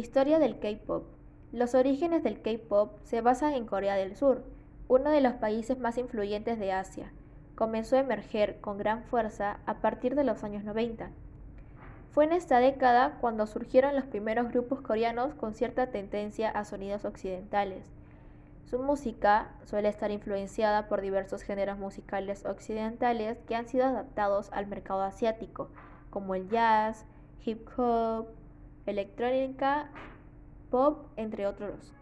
Historia del K-Pop. Los orígenes del K-Pop se basan en Corea del Sur, uno de los países más influyentes de Asia. Comenzó a emerger con gran fuerza a partir de los años 90. Fue en esta década cuando surgieron los primeros grupos coreanos con cierta tendencia a sonidos occidentales. Su música suele estar influenciada por diversos géneros musicales occidentales que han sido adaptados al mercado asiático, como el jazz, hip hop, electrónica, pop, entre otros.